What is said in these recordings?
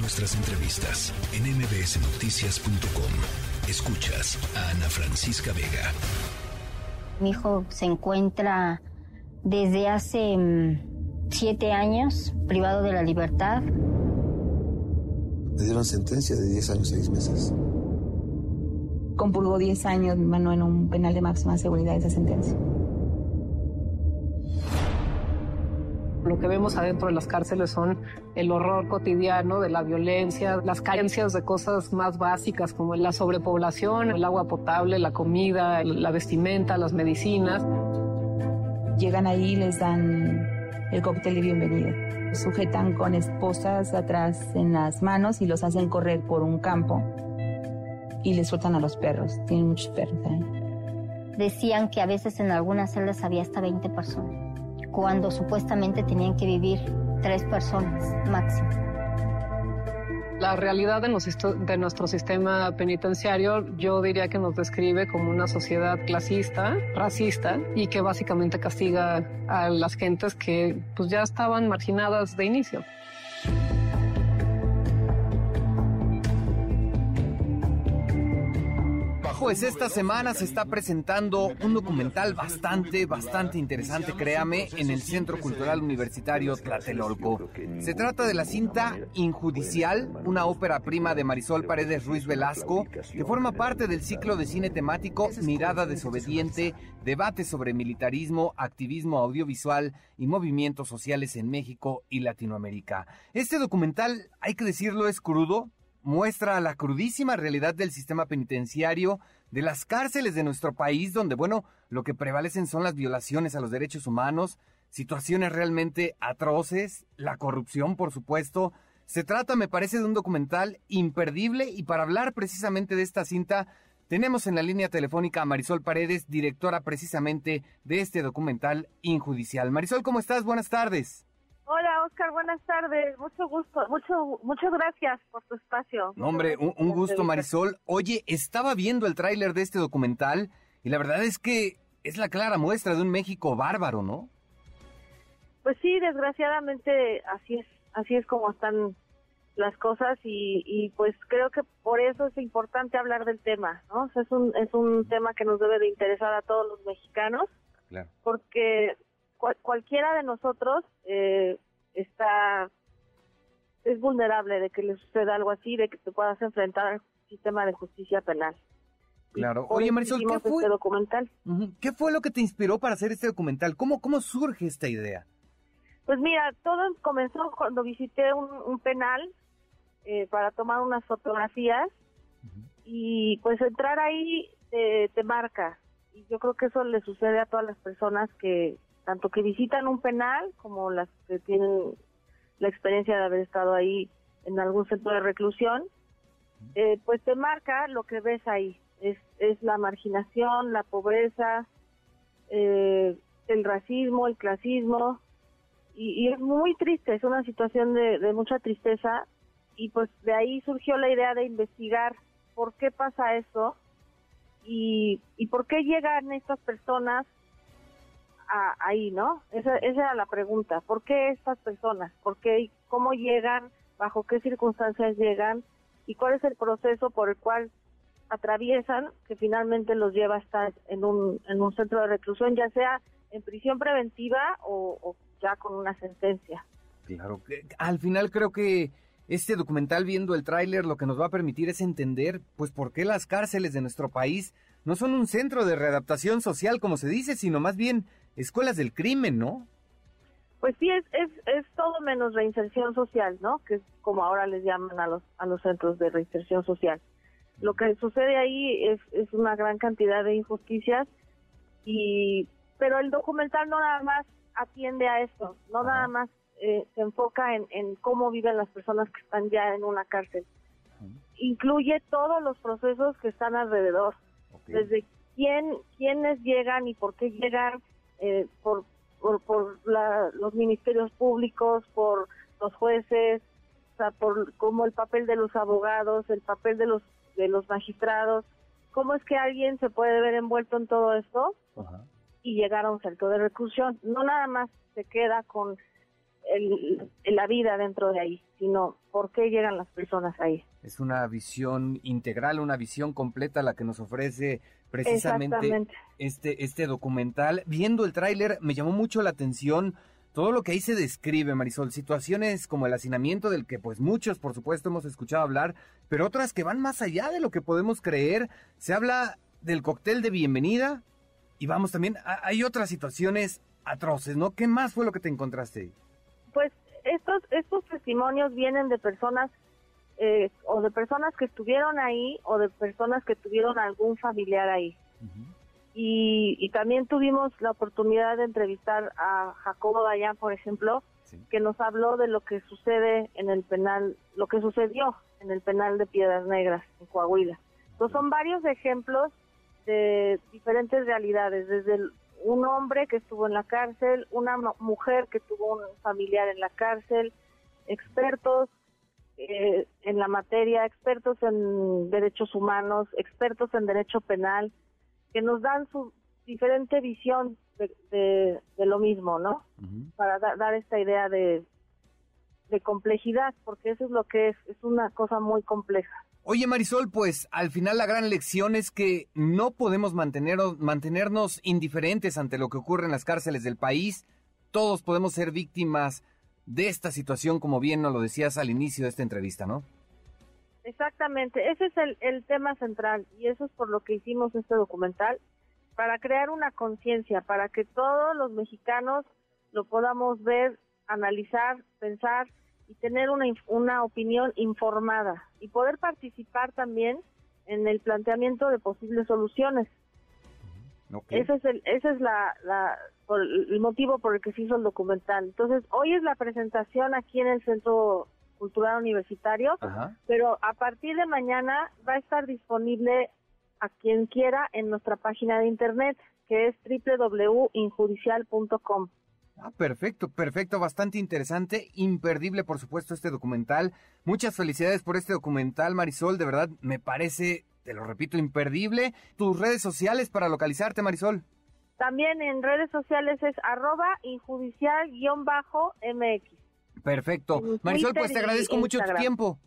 Nuestras entrevistas en mbsnoticias.com. Escuchas a Ana Francisca Vega. Mi hijo se encuentra desde hace mm, siete años privado de la libertad. Me dieron sentencia de 10 años, 6 meses. Compurgó 10 años, mi mano, en un penal de máxima seguridad esa sentencia. Lo que vemos adentro de las cárceles son el horror cotidiano de la violencia, las carencias de cosas más básicas como la sobrepoblación, el agua potable, la comida, la vestimenta, las medicinas. Llegan ahí y les dan el cóctel de bienvenida. Sujetan con esposas atrás en las manos y los hacen correr por un campo y les sueltan a los perros. Tienen muchos perros ahí. Decían que a veces en algunas celdas había hasta 20 personas, cuando supuestamente tenían que vivir tres personas máximo. La realidad de, nuestro, sistema penitenciario yo diría que nos describe como una sociedad clasista, racista y que básicamente castiga a las gentes que pues ya estaban marginadas de inicio. Pues esta semana se está presentando un documental bastante, bastante interesante, créame, en el Centro Cultural Universitario Tlatelolco. Se trata de la cinta Injudicial, una ópera prima de Marisol Paredes Ruiz Velasco, que forma parte del ciclo de cine temático Mirada Desobediente, debate sobre militarismo, activismo audiovisual y movimientos sociales en México y Latinoamérica. Este documental, hay que decirlo, es crudo, muestra la crudísima realidad del sistema penitenciario, de las cárceles de nuestro país, donde, bueno, lo que prevalecen son las violaciones a los derechos humanos, situaciones realmente atroces, la corrupción, por supuesto. Se trata, me parece, de un documental imperdible y para hablar precisamente de esta cinta, tenemos en la línea telefónica a Marisol Paredes, directora precisamente de este documental Injudicial. Marisol, ¿cómo estás? Buenas tardes. Hola, Oscar, buenas tardes. Mucho gusto, mucho, muchas gracias por tu espacio. No, hombre, un, un gusto, Marisol. Oye, estaba viendo el tráiler de este documental y la verdad es que es la clara muestra de un México bárbaro, ¿no? Pues sí, desgraciadamente así es, así es como están las cosas y, y pues creo que por eso es importante hablar del tema, ¿no? O sea, es un es un tema que nos debe de interesar a todos los mexicanos, Claro. porque cual- cualquiera de nosotros eh, está es vulnerable de que le suceda algo así, de que te puedas enfrentar al sistema de justicia penal. Claro. Oye, Marisol, ¿qué fue? este documental? ¿Qué fue lo que te inspiró para hacer este documental? ¿Cómo, cómo surge esta idea? Pues mira, todo comenzó cuando visité un, un penal eh, para tomar unas fotografías y pues entrar ahí te, te marca. Y yo creo que eso le sucede a todas las personas que, tanto que visitan un penal como las que tienen la experiencia de haber estado ahí en algún centro de reclusión, eh, pues te marca lo que ves ahí. Es, es la marginación, la pobreza, eh, el racismo, el clasismo, y, es muy triste, es una situación de, de mucha tristeza y pues de ahí surgió la idea de investigar por qué pasa eso y, y por qué llegan estas personas a- ahí, ¿no? Esa, esa era la pregunta, ¿por qué estas personas? ¿Por qué cómo llegan? ¿Bajo qué circunstancias llegan? ¿Y cuál es el proceso por el cual atraviesan que finalmente los lleva a estar en un, en un centro de reclusión, ya sea en prisión preventiva o, o ya con una sentencia. Claro. Al final creo que este documental, viendo el tráiler, lo que nos va a permitir es entender, pues, por qué las cárceles de nuestro país no son un centro de readaptación social, como se dice, sino más bien escuelas del crimen, ¿no? Pues sí, es, es, es todo menos reinserción social, ¿no? Que es como ahora les llaman a los, a los centros de reinserción social. Lo que sucede ahí es, es una gran cantidad de injusticias, y pero el documental no nada más atiende a esto, no Ajá. nada más eh, se enfoca en, en cómo viven las personas que están ya en una cárcel. Incluye todos los procesos que están alrededor, desde quién quiénes llegan y por qué llegan, eh, por por, por la- los ministerios públicos, por los jueces, o sea, por como el papel de los abogados, el papel de los de los magistrados, cómo es que alguien se puede ver envuelto en todo esto Ajá. y llegar a un centro de reclusión. No nada más se queda con el, la vida dentro de ahí, sino por qué llegan las personas ahí. Es una visión integral, una visión completa la que nos ofrece precisamente este, este documental. Viendo el tráiler me llamó mucho la atención todo lo que ahí se describe, Marisol, situaciones como el hacinamiento del que pues muchos por supuesto hemos escuchado hablar, pero otras que van más allá de lo que podemos creer. Se habla del cóctel de bienvenida y vamos también, hay otras situaciones atroces, ¿no? ¿Qué más fue lo que te encontraste ahí? Pues estos, estos testimonios vienen de personas eh, o de personas que estuvieron ahí o de personas que tuvieron algún familiar ahí. y, también tuvimos la oportunidad de entrevistar a Jacobo Dayan, por ejemplo, que nos habló de lo que sucede en el penal, lo que sucedió en el penal de Piedras Negras, en Coahuila. Entonces son varios ejemplos de diferentes realidades, desde un hombre que estuvo en la cárcel, una mujer que tuvo un familiar en la cárcel, expertos eh, en la materia, expertos en derechos humanos, expertos en derecho penal, que nos dan su diferente visión de, lo mismo, ¿no? Para dar esta idea de, de complejidad, porque eso es lo que es, es una cosa muy compleja. Oye Marisol, pues al final la gran lección es que no podemos mantenernos indiferentes ante lo que ocurre en las cárceles del país. Todos podemos ser víctimas de esta situación, como bien nos lo decías al inicio de esta entrevista, ¿no? Exactamente, ese es el, el tema central y eso es por lo que hicimos este documental, para crear una conciencia, para que todos los mexicanos lo podamos ver, analizar, pensar y tener una, una opinión informada y poder participar también en el planteamiento de posibles soluciones. Ese es el, ese es la, la el motivo por el que se hizo el documental. Entonces, hoy es la presentación aquí en el Centro Cultural Universitario, pero a partir de mañana va a estar disponible a quien quiera en nuestra página de internet, que es www.injudicial.com. Ah, perfecto, perfecto, bastante interesante, imperdible por supuesto este documental. Muchas felicidades por este documental, Marisol, de verdad me parece, te lo repito, imperdible. Tus redes sociales para localizarte, Marisol. También en redes sociales es arroba injudicial-mx. Perfecto. Marisol, pues te agradezco mucho tu tiempo.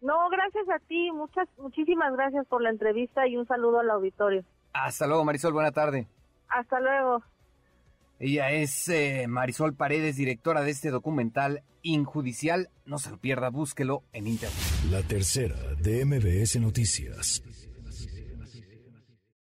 No, gracias a ti, muchas, muchísimas gracias por la entrevista y un saludo al auditorio. Hasta luego, Marisol, buena tarde. Hasta luego. Ella es eh, Marisol Paredes, directora de este documental Injudicial. No se lo pierda, búsquelo en internet. La tercera de MBS Noticias.